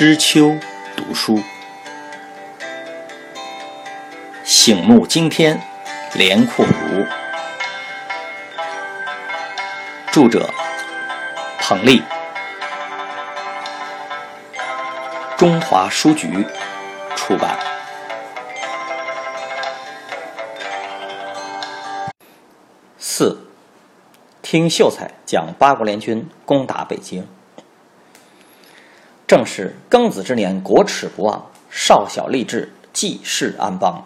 知秋读书，醒目惊天，连阔如。著者：彭丽，中华书局出版。四，听秀才讲八国联军攻打北京。正是庚子之年，国耻不忘；少小立志，济世安邦。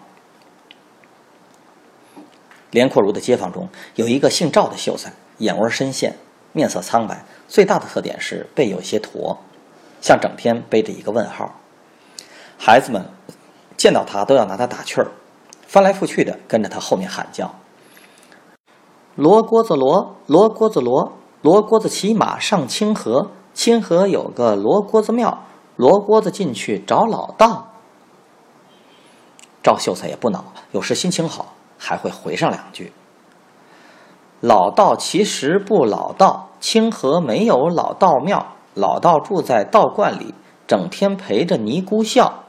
连阔如的街坊中有一个姓赵的秀才，眼窝深陷，面色苍白，最大的特点是背有些驼，像整天背着一个问号。孩子们见到他都要拿他打趣儿，翻来覆去的跟着他后面喊叫：“罗锅子罗，罗锅子罗，罗锅子骑马上清河。”清河有个罗锅子庙，罗锅子进去找老道。赵秀才也不恼，有时心情好还会回上两句：“老道其实不老道，清河没有老道庙，老道住在道观里，整天陪着尼姑笑。”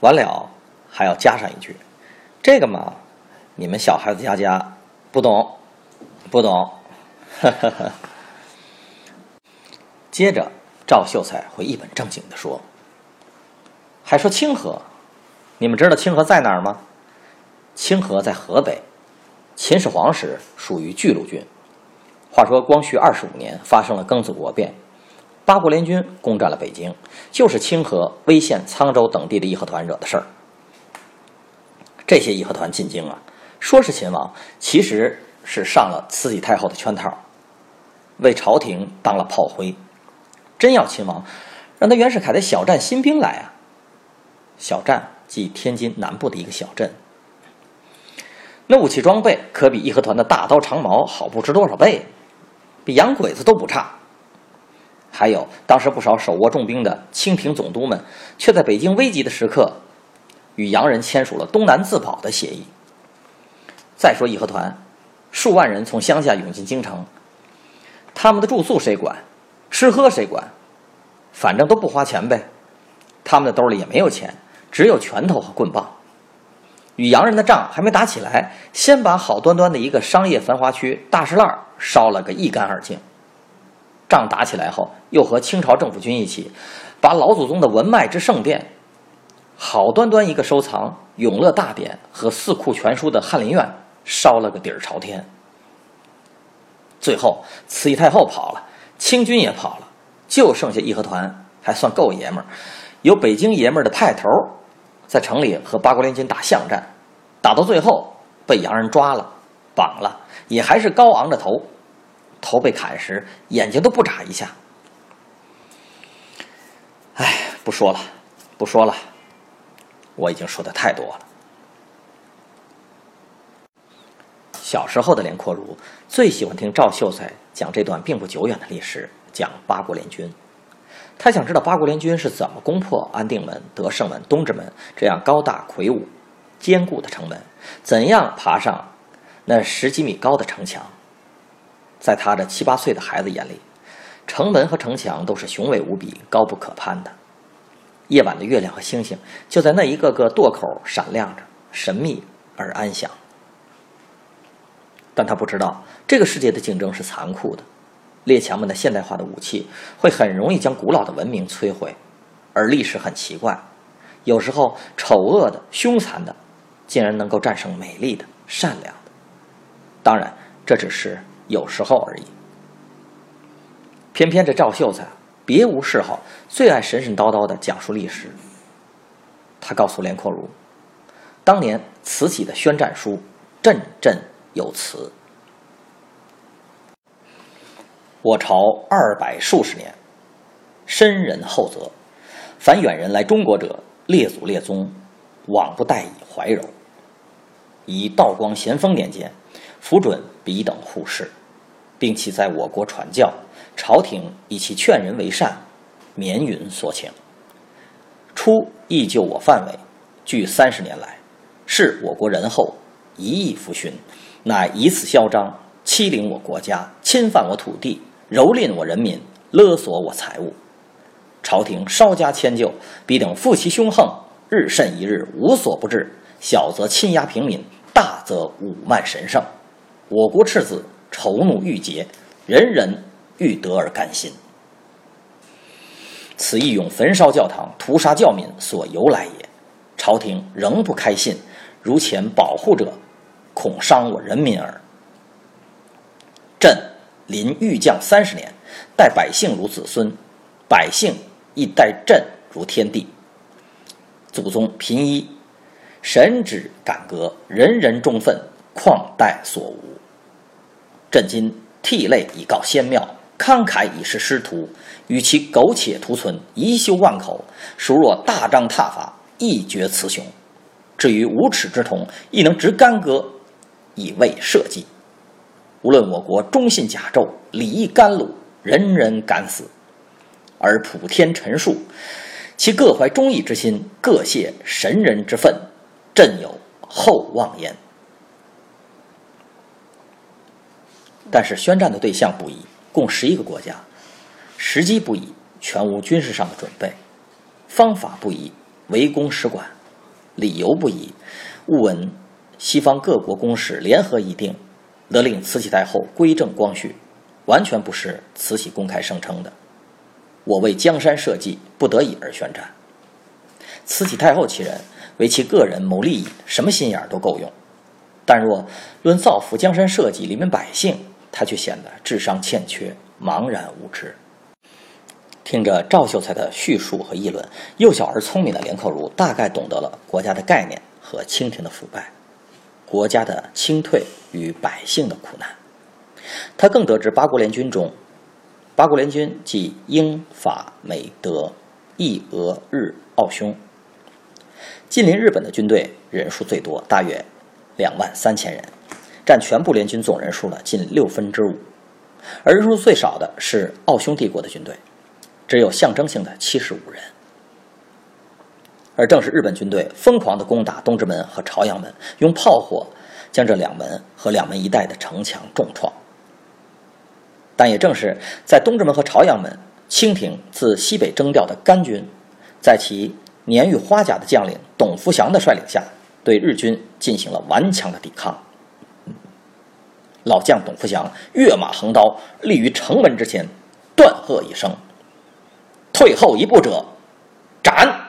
完了还要加上一句：“这个嘛，你们小孩子家家不懂，不懂。”哈哈哈。接着，赵秀才会一本正经地说：“还说清河，你们知道清河在哪儿吗？清河在河北，秦始皇时属于巨鹿郡。话说光绪二十五年发生了庚子国变，八国联军攻占了北京，就是清河、威县、沧州等地的义和团惹的事儿。这些义和团进京啊，说是秦王，其实是上了慈禧太后的圈套，为朝廷当了炮灰。”真要亲王，让他袁世凯的小站新兵来啊！小站即天津南部的一个小镇，那武器装备可比义和团的大刀长矛好不知多少倍，比洋鬼子都不差。还有当时不少手握重兵的清廷总督们，却在北京危急的时刻，与洋人签署了东南自保的协议。再说义和团，数万人从乡下涌进京城，他们的住宿谁管？吃喝谁管？反正都不花钱呗。他们的兜里也没有钱，只有拳头和棍棒。与洋人的仗还没打起来，先把好端端的一个商业繁华区大石烂烧了个一干二净。仗打起来后，又和清朝政府军一起，把老祖宗的文脉之圣殿，好端端一个收藏《永乐大典》和《四库全书》的翰林院烧了个底儿朝天。最后，慈禧太后跑了。清军也跑了，就剩下义和团还算够爷们儿，有北京爷们儿的派头，在城里和八国联军打巷战，打到最后被洋人抓了，绑了，也还是高昂着头，头被砍时眼睛都不眨一下。哎，不说了，不说了，我已经说的太多了。小时候的连阔如最喜欢听赵秀才讲这段并不久远的历史，讲八国联军。他想知道八国联军是怎么攻破安定门、德胜门、东直门这样高大魁梧、坚固的城门，怎样爬上那十几米高的城墙。在他这七八岁的孩子眼里，城门和城墙都是雄伟无比、高不可攀的。夜晚的月亮和星星就在那一个个垛口闪亮着，神秘而安详。但他不知道，这个世界的竞争是残酷的，列强们的现代化的武器会很容易将古老的文明摧毁，而历史很奇怪，有时候丑恶的、凶残的，竟然能够战胜美丽的、善良的。当然，这只是有时候而已。偏偏这赵秀才别无嗜好，最爱神神叨叨的讲述历史。他告诉连阔如，当年慈禧的宣战书，振振。有词：我朝二百数十年，深人厚泽。凡远人来中国者，列祖列宗，往不待以怀柔。以道光咸丰年间，符准彼等互视，并其在我国传教，朝廷以其劝人为善，绵云所请。初亦就我范围，据三十年来，是我国仁厚，一意服勋。乃以此嚣张，欺凌我国家，侵犯我土地，蹂躏我人民，勒索我财物。朝廷稍加迁就，必等负其凶横，日甚一日，无所不至。小则侵压平民，大则侮慢神圣。我国赤子仇怒郁结，人人欲得而甘心。此义用焚烧教堂、屠杀教民所由来也。朝廷仍不开信，如前保护者，恐伤我人民耳。朕临御将三十年，待百姓如子孙，百姓亦待朕如天地。祖宗贫衣，神旨感革，人人忠愤，况待所无？朕今涕泪以告先庙，慷慨以示师徒。与其苟且图存，遗修万口，孰若大张挞伐，一决雌雄？至于无耻之徒，亦能执干戈以为社稷。无论我国忠信甲胄，礼义甘露，人人敢死。而普天陈述，其各怀忠义之心，各泄神人之愤，朕有厚望焉。但是宣战的对象不一，共十一个国家。时机不一，全无军事上的准备；方法不一，围攻使馆；理由不一，勿闻西方各国公使联合议定，得令慈禧太后归正光绪，完全不是慈禧公开声称的。我为江山社稷，不得已而宣战。慈禧太后其人为其个人谋利益，什么心眼都够用；但若论造福江山社稷、黎民百姓，他却显得智商欠缺，茫然无知。听着赵秀才的叙述和议论，幼小而聪明的连克如大概懂得了国家的概念和清廷的腐败，国家的清退与百姓的苦难。他更得知八国联军中，八国联军即英法美德意俄日奥匈，近邻日本的军队人数最多，大约两万三千人，占全部联军总人数的近六分之五，而人数最少的是奥匈帝国的军队。只有象征性的七十五人，而正是日本军队疯狂地攻打东直门和朝阳门，用炮火将这两门和两门一带的城墙重创。但也正是在东直门和朝阳门，清廷自西北征调的甘军，在其年逾花甲的将领董福祥的率领下，对日军进行了顽强的抵抗。老将董福祥跃马横刀，立于城门之前，断喝一声。退后一步者，斩！